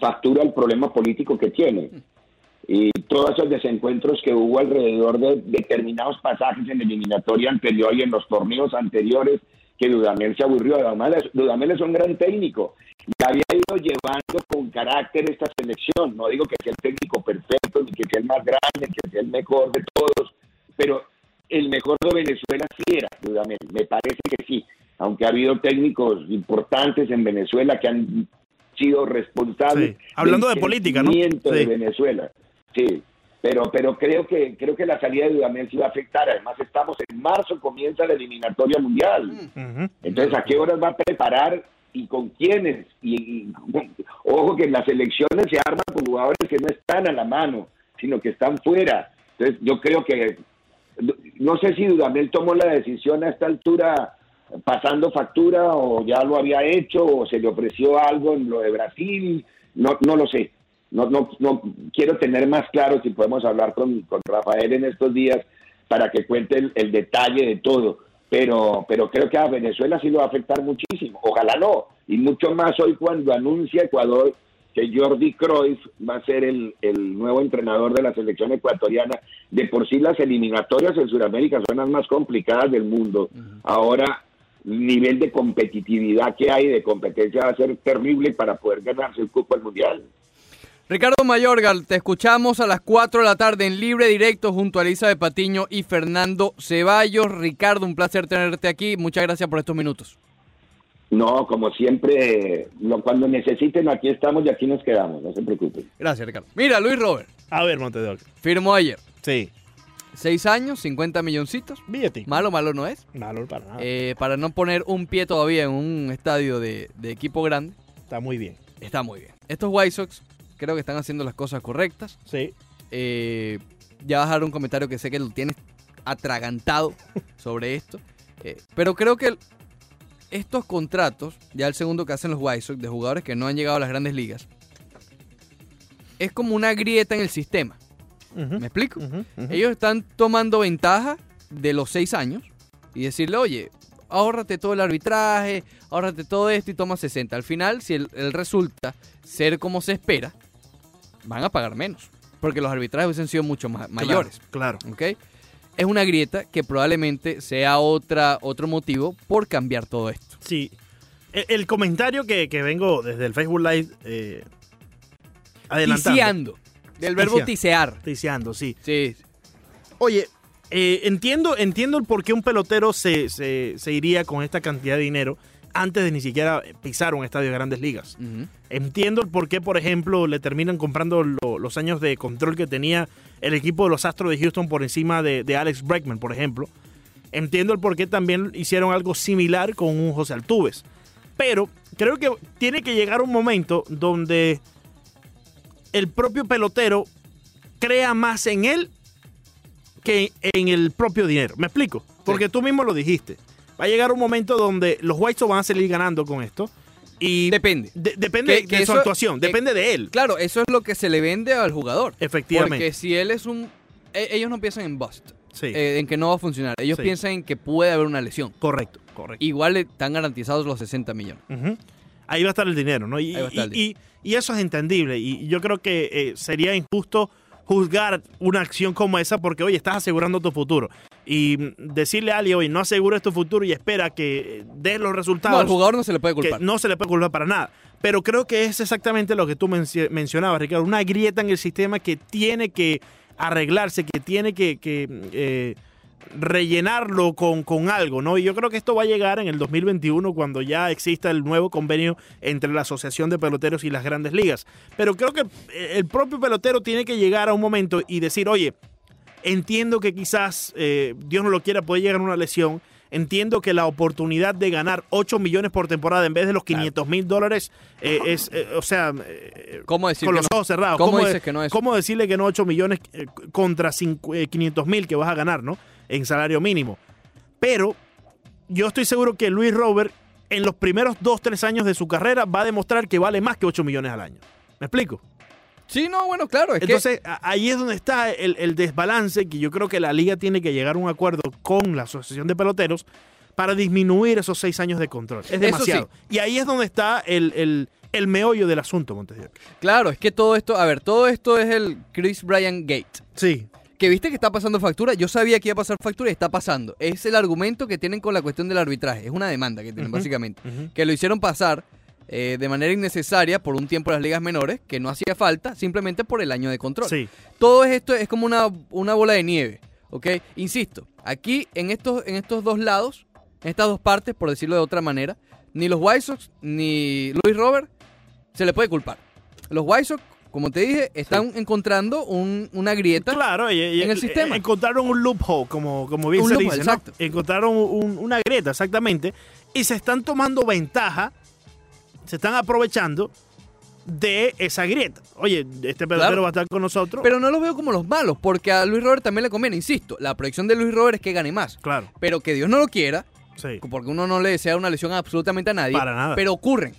factura el problema político que tiene y todos esos desencuentros que hubo alrededor de determinados pasajes en la eliminatoria anterior y en los torneos anteriores, que Dudamel se aburrió. Dudamel, es un gran técnico y había ido llevando con carácter esta selección. No digo que sea el técnico perfecto, ni que sea el más grande, que sea el mejor de todos, pero el mejor de Venezuela sí era Dudamel. Me parece que sí, aunque ha habido técnicos importantes en Venezuela que han sido responsables. Hablando de política, ¿no? de Venezuela. Sí, pero pero creo que creo que la salida de Dudamel sí va a afectar. Además estamos en marzo, comienza la eliminatoria mundial. Entonces, ¿a qué horas va a preparar y con quiénes? Y, ojo que las elecciones se arman con jugadores que no están a la mano, sino que están fuera. Entonces, yo creo que no sé si Dudamel tomó la decisión a esta altura pasando factura o ya lo había hecho o se le ofreció algo en lo de Brasil, no no lo sé no, no, no quiero tener más claro si podemos hablar con, Rafael en estos días para que cuente el, detalle de todo. Pero, pero creo que a Venezuela sí lo va a afectar muchísimo. Ojalá no. Y mucho más hoy cuando anuncia Ecuador que Jordi Cruyff va a ser el, nuevo entrenador de la selección ecuatoriana. De por sí las eliminatorias en Sudamérica son las más complicadas del mundo. Ahora el nivel de competitividad que hay, de competencia va a ser terrible para poder ganarse el cupo al Mundial. Ricardo Mayorga, te escuchamos a las 4 de la tarde en libre directo junto a Elisa de Patiño y Fernando Ceballos. Ricardo, un placer tenerte aquí. Muchas gracias por estos minutos. No, como siempre, cuando necesiten, aquí estamos y aquí nos quedamos, no se preocupen. Gracias, Ricardo. Mira, Luis Robert. A ver, Montedor. Firmó ayer. Sí. Seis años, 50 milloncitos. Billete. Malo, malo no es. Malo para nada. Eh, para no poner un pie todavía en un estadio de, de equipo grande, Está muy bien. está muy bien. Estos White Sox creo que están haciendo las cosas correctas. Sí. Eh, ya vas a dar un comentario que sé que lo tienes atragantado (laughs) sobre esto. Eh, pero creo que estos contratos, ya el segundo que hacen los White Sox, de jugadores que no han llegado a las grandes ligas, es como una grieta en el sistema. ¿Me explico? Ellos están tomando ventaja de los seis años y decirle, oye, ahórrate todo el arbitraje, ahórrate todo esto y toma 60. Al final, si el, el resulta ser como se espera, van a pagar menos. Porque los arbitrajes hubiesen sido mucho más, mayores. Claro. ¿ok? Es una grieta que probablemente sea otra, otro motivo por cambiar todo esto. Sí. El, el comentario que, que vengo desde el Facebook Live eh, adelantando. Tiseando. Del verbo Tisear. tisear. Tiseando, sí. Sí. Oye, eh, entiendo, entiendo el por qué un pelotero se, se- se iría con esta cantidad de dinero antes de ni siquiera pisar un estadio de grandes ligas. Ujú. Entiendo el por qué, por ejemplo, le terminan comprando lo- los años de control que tenía el equipo de los Astros de Houston por encima de, de Alex Bregman, por ejemplo. Entiendo el por qué también hicieron algo similar con un José Altuves. Pero creo que tiene que llegar un momento donde el propio pelotero crea más en él que en el propio dinero. ¿Me explico? Porque tú mismo lo dijiste. Va a llegar un momento donde los White Sox van a salir ganando con esto. Y Depende. de- depende Que- que de su eso- actuación, que- depende de él. Claro, eso es lo que se le vende al jugador. Efectivamente. Porque si él es un... e- Ellos no piensan en bust, Sí, eh, en que no va a funcionar. Ellos Sí. piensan en que puede haber una lesión. correcto, correcto. Igual están garantizados los 60 millones. Ahí va a estar el dinero, ¿no? Y, Ahí va a estar el y- y- y eso es entendible. Y yo creo que eh, sería injusto juzgar una acción como esa porque, oye, estás asegurando tu futuro. Y decirle a alguien, oye, no asegures tu futuro y espera que des los No, resultados. al jugador no se le puede que culpar. no se le puede culpar para nada. Pero creo que es exactamente lo que tú menci- mencionabas, Ricardo. Una grieta en el sistema que tiene que arreglarse, que tiene que, que, eh, rellenarlo con, con algo, ¿no? Y yo creo que esto va a llegar en el 2021 cuando ya exista el nuevo convenio entre la Asociación de Peloteros y las grandes ligas. Pero creo que eh, el propio pelotero tiene que llegar a un momento y decir, oye, entiendo que quizás, eh, Dios no lo quiera, puede llegar una lesión. Entiendo que la oportunidad de ganar 8 millones por temporada en vez de los 500 mil dólares eh, es, eh, o sea, ¿Cómo decir con los no? ojos cerrados. ¿Cómo dices que no es? ¿Cómo decirle que no 8 millones contra cincu- eh, 500 mil que vas a ganar, ¿no? En salario mínimo. Pero yo estoy seguro que Luis Robert en los primeros 2, 3 años de su carrera va a demostrar que vale más que 8 millones al año. ¿Me explico? Sí, no, bueno, claro. Es Entonces, ahí es donde está el, el desbalance que yo creo que la liga tiene que llegar a un acuerdo con la Asociación de Peloteros para disminuir esos seis años de control. Es demasiado. Y ahí es donde está el, el- el meollo del asunto, Montes Claro, es que todo esto, a ver, todo esto es el Chris Bryant Gate. Sí. Que viste que está pasando factura, yo sabía que iba a pasar factura y está pasando. Es el argumento que tienen con la cuestión del arbitraje, es una demanda que tienen básicamente. Que lo hicieron pasar eh, de manera innecesaria por un tiempo las ligas menores, que no hacía falta, simplemente por el año de control. Sí. Todo esto es como una, una bola de nieve, ¿ok? Insisto, aquí en estos, en estos dos lados, en estas dos partes, por decirlo de otra manera, ni los White Sox ni Luis Robert se le puede culpar. Los White Sox, como te dije, están encontrando un- una grieta. Claro, y- y- en el sistema. Encontraron un loophole, como, como bien Un se loophole, dice. Encontraron un- una grieta, exactamente. Y se están tomando ventaja, se están aprovechando de esa grieta. Oye, este pelotero Claro. va a estar con nosotros. Pero no los veo como los malos, porque a Luis Robert también le conviene, insisto. La proyección de Luis Robert es que gane más. claro, Pero que Dios no lo quiera, sí. porque uno no le desea una lesión absolutamente a nadie. Para nada. Pero ocurren.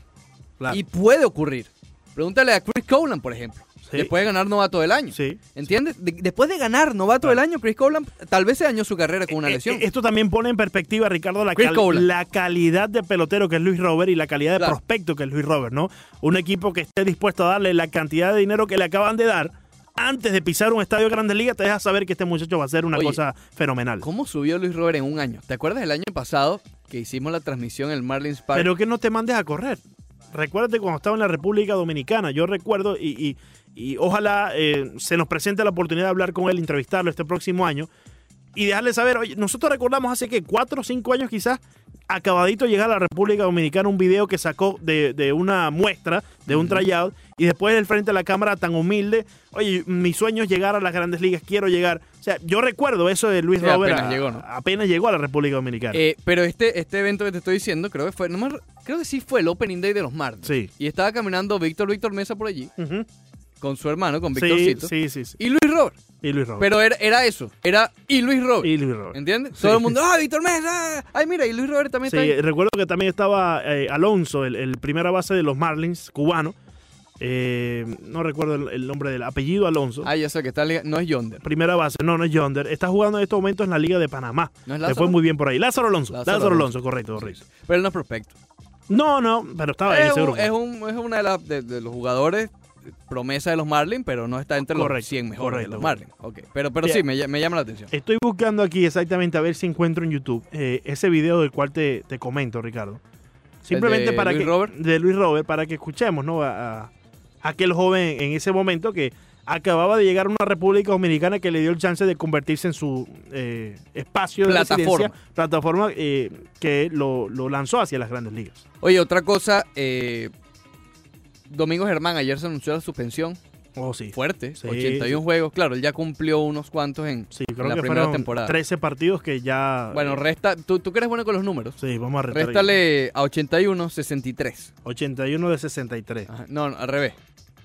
claro. Y puede ocurrir. Pregúntale a Chris Colan, por ejemplo. Sí. Después de ganar novato del año. Sí. ¿Entiendes? De- después de ganar novato del año, Chris Colan tal vez se dañó su carrera con una Eh, lesión. eh, Esto también pone en perspectiva, Ricardo, la, cal- Colan. la calidad de pelotero que es Luis Robert y la calidad de Claro. prospecto que es Luis Robert, ¿no? Un equipo que esté dispuesto a darle la cantidad de dinero que le acaban de dar antes de pisar un estadio de Grandes Ligas, te deja saber que este muchacho va a ser una Oye, cosa fenomenal. ¿Cómo subió Luis Robert en un año? ¿Te acuerdas del año pasado que hicimos la transmisión en el Marlins Park? Pero que no te mandes a correr. Recuérdate cuando estaba en la República Dominicana. Yo recuerdo y, y- y ojalá eh, se nos presente la oportunidad de hablar con él, entrevistarlo este próximo año. Y dejarle saber, oye, nosotros recordamos hace que cuatro o cinco años quizás, acabadito llegar a la República Dominicana un video que sacó de, de una muestra, de un tryout, y después del frente a la cámara tan humilde, oye, mi sueño es llegar a las grandes ligas, quiero llegar. O sea, yo recuerdo eso de Luis Sí, Robert. apenas a- llegó, ¿no? apenas llegó a la República Dominicana. Eh, pero este, este evento que te estoy diciendo, creo que fue, no me re- creo que sí fue el Opening Day de los Marlins. Sí. Y estaba caminando Víctor Víctor Mesa por allí. Con su hermano, con Víctorcito. sí, sí, sí. Y Luis Robert. Y Luis Robert. Pero era, era eso, era y Luis Robert. y Luis Robert. ¿Entiendes? Todo el mundo, ah, Víctor Mesa. Ay, mira, y Luis Robert también Sí, está ahí. recuerdo que también estaba eh, Alonso, el, el primera base de los Marlins, cubano. Eh, no recuerdo el, el nombre del apellido Alonso. Ah, ya sé que está, en liga- no es Yonder. Primera base, no, no es Yonder. Está jugando en estos momentos en la Liga de Panamá. ¿No es Le Lázaro? fue muy bien por ahí. Lázaro Alonso. Lázaro Lázaro, Alonso. Alonso, correcto, correcto. Pero él no es prospecto. No, no, pero estaba en Es, ese un- es, un- es de los jugadores promesa de los Marlins, pero no está entre Correcto, los 100 mejores correcto, de los Marlins. Ok, Pero, pero Bien. sí, me, ll- me llama la atención. Estoy buscando aquí exactamente a ver si encuentro en YouTube eh, ese video del cual te, te comento, Ricardo. Simplemente de para Luis que Robert? de Luis Robert para que escuchemos, ¿no? A, a aquel joven en ese momento que acababa de llegar a una República Dominicana que le dio el chance de convertirse en su eh, espacio de Plataforma. plataforma eh, que lo, lo lanzó hacia las Grandes Ligas. Oye, otra cosa, eh, Domingo Germán ayer se anunció la suspensión Oh, sí. fuerte, Sí, 81 sí. juegos. Claro, él ya cumplió unos cuantos en... Sí, creo la que primera temporada. 13 partidos que ya Bueno, resta, tú, tú que eres bueno con los números, Sí, vamos a restar. réstale a 81, 63. 81 de 63. Ajá, no, no, al revés.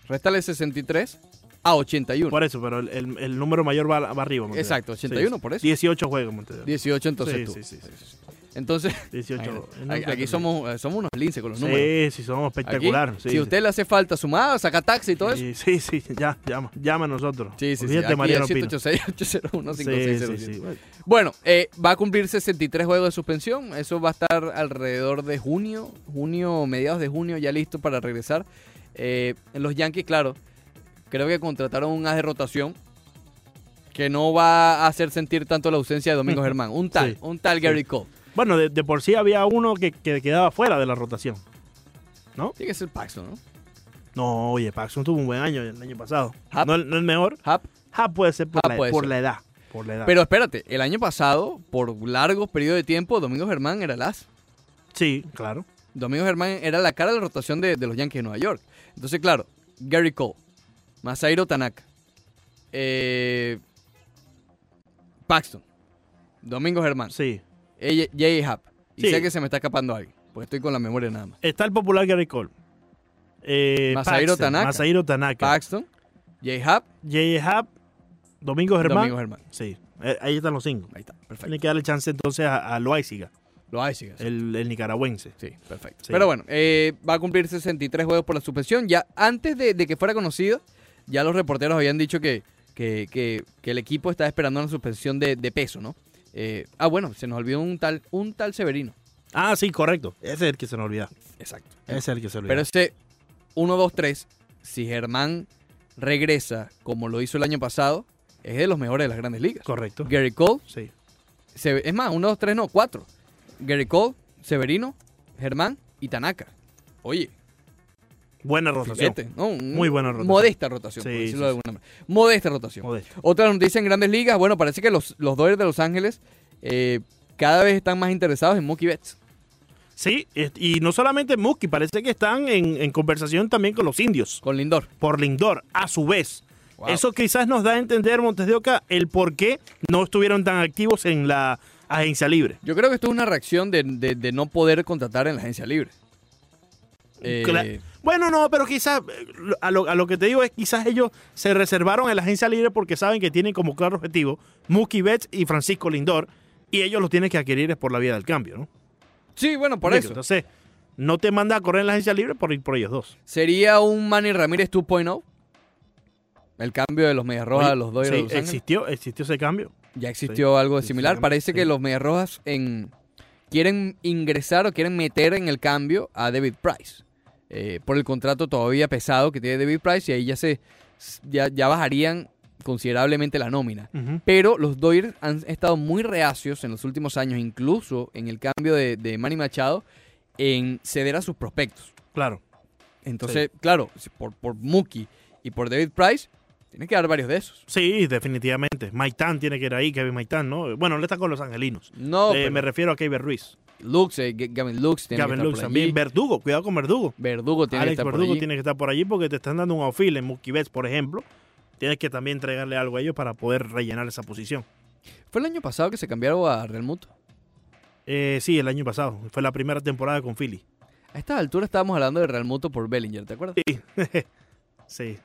Réstale 63 a 81. Por eso, pero el, el- el número mayor va, va arriba. Montevideo. Exacto, 81 Sí, por eso. 18 juegos, Montevideo. 18 entonces tú. sí, sí, sí. Entonces, 18. imagínate, No, aquí, aquí somos, eh, somos unos linces con los números. Sí, sí, somos Aquí, espectaculares. sí, si a usted le hace falta sumada, saca taxi y todo eso. sí, sí, sí, ya, llama, llama a nosotros. Sí, sí, sí. Olvídate, Aquí Mariano el Pino. 786-801-5607. Sí, sí, sí. Bueno, eh, va a cumplir 63 juegos de suspensión. Eso va a estar alrededor de junio, junio, mediados de junio, ya listo para regresar. Eh, en los Yankees, claro, creo que contrataron un as de rotación que no va a hacer sentir tanto la ausencia de Domingo (laughs) Germán. Un tal, un tal. Gary Cole. Bueno, de, de por sí había uno que, que quedaba fuera de la rotación. Tiene que ser Paxton, ¿no? No, oye, Paxson tuvo un buen año el año pasado. No, no el mejor. Hap. Happ puede ser por, la, puede por ser. la edad. Por la edad. Pero espérate, el año pasado, por largos periodos de tiempo, Domingo Germán era el as. sí, claro. Domingo Germán era la cara de la rotación de, de los Yankees de Nueva York. Entonces, claro, Gary Cole, Masahiro Tanaka, eh, Paxton, Domingo Germán, Sí. Happ. Y Sí. sé que se me está escapando alguien, porque estoy con la memoria nada más. Está el popular Gary Cole. Eh, Masahiro Paxton, Tanaka. Masahiro Tanaka. Paxton, Happ, J.A. Happ, Domingo Germán. Domingo Germán. Sí, eh, ahí están los cinco. Ahí está, perfecto. Tiene que darle chance entonces a, a Loaiziga, Lo hay, sigue. el, el nicaragüense. Sí, perfecto. Sí. Pero bueno, eh, va a cumplir 63 juegos por la suspensión. Ya antes de, de que fuera conocido, ya los reporteros habían dicho que, que, que- que el equipo estaba esperando una suspensión de, de peso, ¿no? Eh, ah, bueno, se nos olvidó un tal, un tal Severino. Ah, sí, correcto. Ese es el que se nos olvida. Exacto. Ese es el que se olvida. Pero ese 1, 2, 3, si Germán regresa como lo hizo el año pasado, es de los mejores de las grandes ligas. correcto. Gary Cole, Sí. Se- es más, 1, 2, 3, no, 4. Gary Cole, Severino, Germán y Tanaka. Oye, Buena rotación. Filete, ¿no? Un- Muy buena rotación. Modesta rotación, Sí, por decirlo sí, de alguna manera. Modesta rotación. Modesto. Otra noticia en grandes ligas, bueno, parece que los, los Dodgers de Los Ángeles eh, cada vez están más interesados en Mookie Betts. Sí, y no solamente Mookie, parece que están en, en conversación también con los indios, Con Lindor. por Lindor, a su vez. Wow. Eso quizás nos da a entender, Montes de Oca, el por qué no estuvieron tan activos en la agencia libre. Yo creo que esto es una reacción de, de- de no poder contratar en la agencia libre. Eh, Bueno, no, pero quizás, eh, a lo, a lo que te digo es quizás ellos se reservaron en la agencia libre porque saben que tienen como claro objetivo Mookie Betts y Francisco Lindor, y ellos los tienen que adquirir es por la vía del cambio, ¿no? sí, bueno, por eso. Entonces, no te manda a correr en la agencia libre por ir por ellos dos. Sería un Manny Ramírez 2.0. El cambio de los Medias Rojas Oye, a los Dodgers sí, Los existió, existió ese cambio. Ya existió algo similar. Parece sí. que los Medias Rojas en, quieren ingresar o quieren meter en el cambio a David Price. Eh, por el contrato todavía pesado que tiene David Price y ahí ya se ya, ya bajarían considerablemente la nómina. Pero los Dodgers han estado muy reacios en los últimos años, incluso en el cambio de, de Manny Machado, en ceder a sus prospectos. Claro. Entonces, claro, por, por Mookie y por David Price, Tienes que dar varios de esos. Sí, definitivamente. Maitán tiene que ir ahí, Kevin Maitán, ¿no? Bueno, él está con los angelinos. No, Eh, pero me refiero a Kevin Ruiz. Lux, eh, Gavin Lux tiene Gavin que estar Lux por también. allí. Verdugo, cuidado con Verdugo. Verdugo tiene que estar por allí. tiene que estar por allí porque te están dando un outfield en Mookie Betts, por ejemplo. Tienes que también entregarle algo a ellos para poder rellenar esa posición. ¿Fue el año pasado que se cambiaron a Real Muto? Eh, sí, el año pasado. Fue la primera temporada con Philly. A estas alturas estábamos hablando de Real Muto por Bellinger, ¿te acuerdas? Sí. (laughs) sí.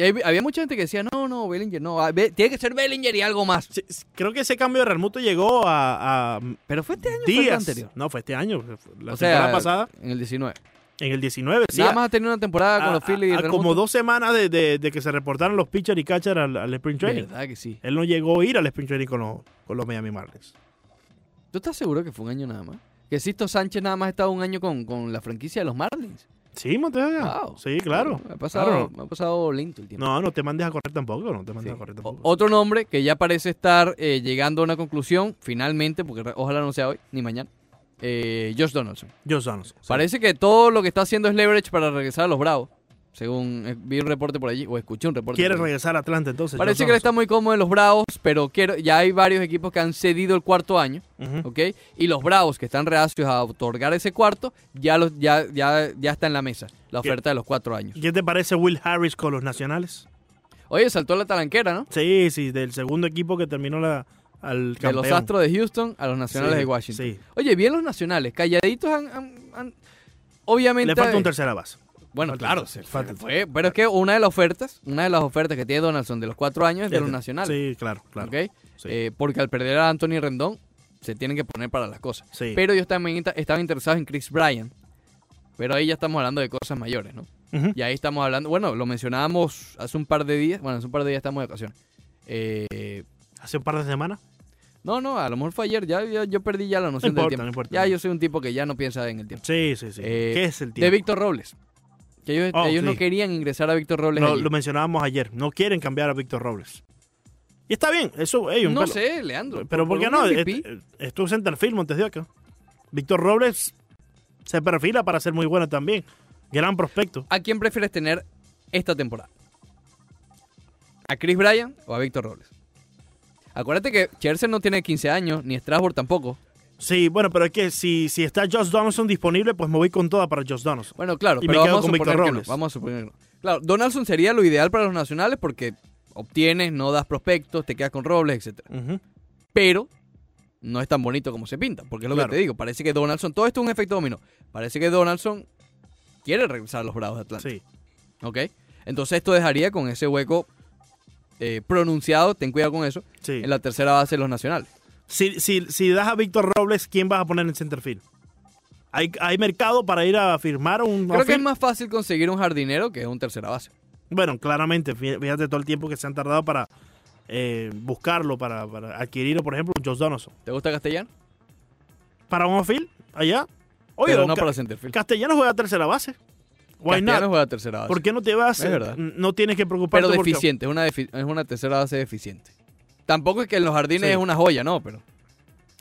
Y ahí había mucha gente que decía, no, no, Bellinger, no, ah, Be- tiene que ser Bellinger y algo más. Sí, Creo que ese cambio de Realmuto llegó a, a Pero fue este año o fue el días. anterior. No, fue este año. La o sea, temporada pasada, en el 19. en el 19. Sí, Nada más ha tenido una temporada con los Phillies y a- a como dos semanas de, de- de que se reportaron los pitcher y catcher al, al Spring Training. ¿Verdad que sí? Él no llegó a ir al Spring Training con los, con los Miami Marlins. ¿Tú estás seguro que fue un año nada más? Que Sisto Sánchez nada más ha estado un año con, con la franquicia de los Marlins. Sí, Montega. Wow. Sí, claro. Me ha pasado, Claro. me ha pasado lento el tiempo. No, no te mandes a correr tampoco. No te mandes Sí. a correr O- tampoco. otro nombre que ya parece estar eh, llegando a una conclusión, finalmente, porque ojalá no sea hoy ni mañana. Eh, Josh Donaldson. Josh Donaldson. sí. Parece que todo lo que está haciendo es leverage para regresar a los Bravos. Según eh, vi un reporte por allí, o escuché un reporte. Quiere regresar a Atlanta entonces. Parece que él está muy cómodo en los Bravos, pero quiero, ya hay varios equipos que han cedido el cuarto año. ¿ok? Y los Bravos que están reacios a otorgar ese cuarto, ya, los, ya, ya, ya está en la mesa, la ¿Qué? oferta de los cuatro años. ¿Qué te parece Will Harris con los nacionales? Oye, saltó la talanquera, ¿no? Sí, sí, del segundo equipo que terminó la, al De campeón. los Astros de Houston a los Nacionales Sí, de Washington. Sí. Oye, bien los Nacionales, calladitos han... han- han- obviamente... Le falta un tercera base. Bueno, falta claro, se fue, pero es que una de las ofertas, una de las ofertas que tiene Donaldson de los cuatro años es de los Nacionales. Sí, claro, claro. Eh, porque al perder a Anthony Rendón, se tienen que poner para las cosas. Sí. Pero ellos también estaban interesados en Chris Bryan. Pero ahí ya estamos hablando de cosas mayores, ¿no? Y ahí estamos hablando, bueno, lo mencionábamos hace un par de días, bueno, hace un par de días estamos de ocasión. Eh, Hace un par de semanas. no, no, a lo mejor fue ayer, ya, ya- yo perdí ya la noción importa, del tiempo. no importa. Ya yo soy un tipo que ya no piensa en el tiempo. Sí, sí, sí. Eh, ¿Qué es el De tiempo? Víctor Robles. Que ellos, Oh, ellos no querían ingresar a Víctor Robles. Lo, allí. lo mencionábamos ayer. No quieren cambiar a Víctor Robles. Y está bien, eso, un no pelo. sé, Leandro. Pero ¿por qué no? MVP. Es, es tu centerfield, Montes de Oca. Víctor Robles se perfila para ser muy bueno también. Gran prospecto. ¿A quién prefieres tener esta temporada? ¿A Chris Bryan o a Víctor Robles? Acuérdate que Scherzer no tiene 15 años, ni Strasbourg tampoco. Sí, bueno, pero es que si, si está Josh Donaldson disponible, pues me voy con toda para Josh Donaldson. Bueno, claro, Y me pero quedo vamos a con Víctor que no. Robles. Vamos a suponer que no. Claro, Donaldson sería lo ideal para los nacionales porque obtienes, no das prospectos, te quedas con Robles, etc. Pero no es tan bonito como se pinta, porque es lo Claro. que te digo. Parece que Donaldson, todo esto es un efecto dominó. Parece que Donaldson quiere regresar a los Bravos de Atlanta. Sí. ¿Ok? Entonces esto dejaría con ese hueco eh, pronunciado, ten cuidado con eso, sí. en la tercera base de los nacionales. Si, si, si das a Víctor Robles, ¿quién vas a poner en centerfield? ¿Hay, ¿Hay mercado para ir a firmar un Creo que es más fácil conseguir un jardinero que un tercera base. Bueno, claramente, fí- fíjate todo el tiempo que se han tardado para eh, buscarlo, para, para adquirirlo, por ejemplo, Josh Donaldson. ¿Te gusta Castellano? Para un outfield, allá. Oye, Pero no Ca- para centerfield. Castellano juega tercera base. Why Castellano not? juega tercera base. ¿Por qué no te vas? Es verdad. No tienes que preocuparte. Pero porque- deficiente, es una, defi- es una tercera base deficiente. Tampoco es que en los jardines Sí. es una joya, no, pero...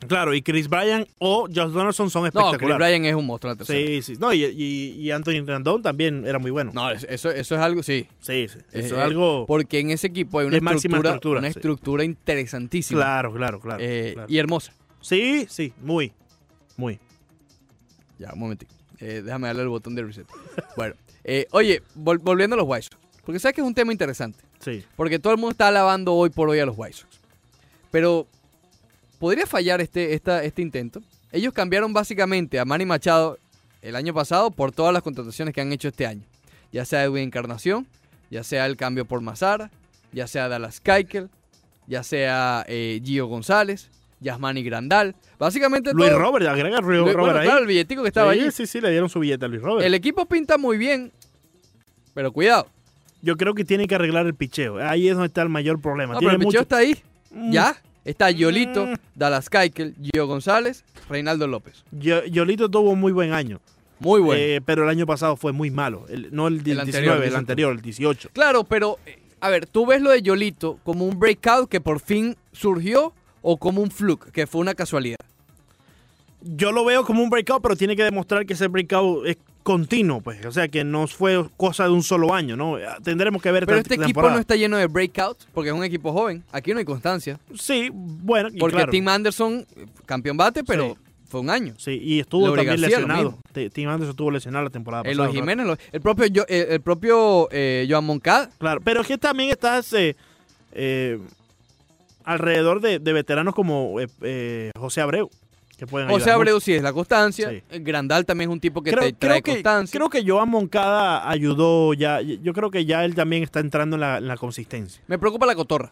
Claro, y Chris Bryan o Josh Donaldson son No, Chris espectaculares. Bryan es un monstruo la sí, sí. No, y, y, y Anthony Rendón también era muy bueno. No, es- eso, eso es algo, sí. Sí, sí. Eso es algo. Porque en ese equipo hay una estructura, estructura, una sí. estructura interesantísima. Claro, claro, claro, eh, claro. Y hermosa. Sí, sí, muy. Muy. Ya, un momentito. Eh, déjame darle el botón de reset. (laughs) bueno, eh, oye, vol- volviendo a los White Sox. Porque sabes que es un tema interesante. Sí. Porque todo el mundo está alabando hoy por hoy a los White Sox. Pero, ¿podría fallar este, esta, este intento? Ellos cambiaron básicamente a Manny Machado el año pasado por todas las contrataciones que han hecho este año. Ya sea Edwin Encarnación, ya sea el cambio por Mazara, ya sea Dallas Keuchel, ya sea eh, Gio González, Yasmani Grandal. Básicamente Luis todo- Robert, agrega Luis Robert bueno, ahí. claro, el billetico que estaba sí, allí. sí, sí, le dieron su billete a Luis Robert. El equipo pinta muy bien, pero cuidado. Yo creo que tiene que arreglar el picheo. Ahí es donde está el mayor problema. No, pero tiene el picheo está ahí. Mm, Ya. Está Yolito, Mm. Dallas Keuchel, Gio González, Reinaldo López. Yo- Yolito tuvo un muy buen año. Muy bueno. Eh, pero el año pasado fue muy malo. El- no el, 19, anterior, el dices tú. anterior, el 18. claro, pero, eh, a ver, tú ves lo de Yolito como un breakout que por fin surgió o como un fluke, que fue una casualidad. Yo lo veo como un breakout, pero tiene que demostrar que ese breakout es continuo, pues. O sea, que no fue cosa de un solo año, ¿no? Tendremos que ver Pero este equipo no está lleno de breakouts porque es un equipo joven. Aquí no hay constancia. Sí, bueno, y Porque claro, Tim Anderson, eh, campeón bate, pero Sí. fue un año. Sí, y estuvo también García, lesionado. Tim Anderson estuvo lesionado la temporada pasada. Eloy ¿verdad? Jiménez, el propio, yo- eh, el propio eh, Joan Moncada. Claro, pero es que también estás eh, eh, alrededor de, de veteranos como eh, eh, José Abreu, que pueden José ayudar Abreu mucho. sí es la constancia. Sí. Eh, Grandal también es un tipo que Creo, te trae creo que, constancia. creo que Joan Moncada ayudó ya. Yo creo que ya él también está entrando en la, en la consistencia. Me preocupa la cotorra.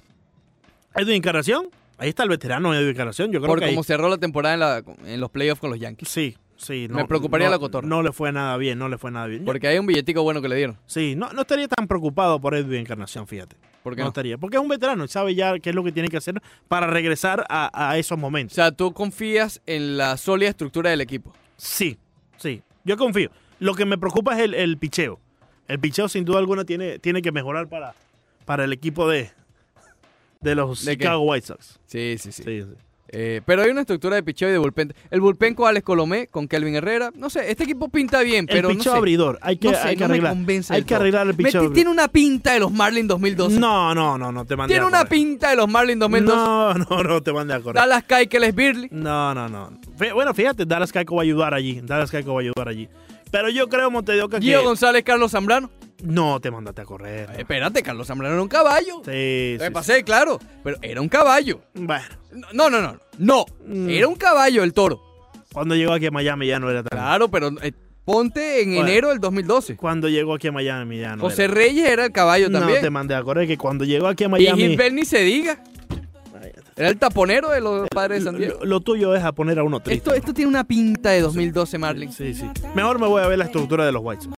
Edwin Encarnación, ahí está el veterano Edwin Encarnación. Yo creo Por que ahí- cómo cerró la temporada en, la- en los playoffs con los Yankees. Sí, sí. Me preocuparía no- la cotorra. No le fue nada bien, no le fue nada bien. Porque hay un billetico bueno que le dieron. sí, no, no estaría tan preocupado por Edwin Encarnación, fíjate. ¿Por qué no, no? estaría. Porque es un veterano y sabe ya qué es lo que tiene que hacer para regresar a, a esos O momentos. sea, tú confías en la sólida estructura del equipo. Sí, sí. Yo confío. Lo que me preocupa es el, el picheo. El picheo, sin duda alguna, tiene, tiene que mejorar para, para el equipo de, de los ¿De qué? Chicago White Sox. Sí, sí, sí. Sí, sí. Eh, pero hay una estructura de picheo y de bullpen. El bullpen con Alex Colomé, con Kelvin Herrera. No sé, este equipo pinta bien, pero el no picheo sé. abridor. Hay que, no sé, hay que no me arreglar. Hay que arreglar el picheo tiene una pinta de los Marlins 2012. No, no, no, no te mandé Tiene a una pinta de los Marlins 2012. No, no, no te mandé a correr. Dallas Keuchel Birley. No, no, no. Bueno, fíjate, Dallas Caico va a ayudar allí. Dallas Caico va a ayudar allí. Pero yo creo, Montedoca, Gio que González, Carlos Zambrano. No te mandaste a correr. Eh, espérate, Carlos Zambrano era un caballo. Sí, Me sí, pasé, claro. Pero era un caballo. Bueno, No, no, no. No. Mm. Era un caballo el toro. cuando llegó aquí a Miami ya no era tan... Claro, pero eh, ponte en Bueno. enero del 2012. Cuando llegó aquí a Miami ya no José era. Reyes era el caballo No también. te mandé a correr, que cuando llegó aquí a y Miami... Gilbert ni se diga. Ay, Era el taponero de los padres de San Diego. lo, lo tuyo es a poner a uno triste. Esto, esto tiene una pinta de 2012, Marlin. Sí, sí. Mejor me voy a ver la estructura de los White Sox.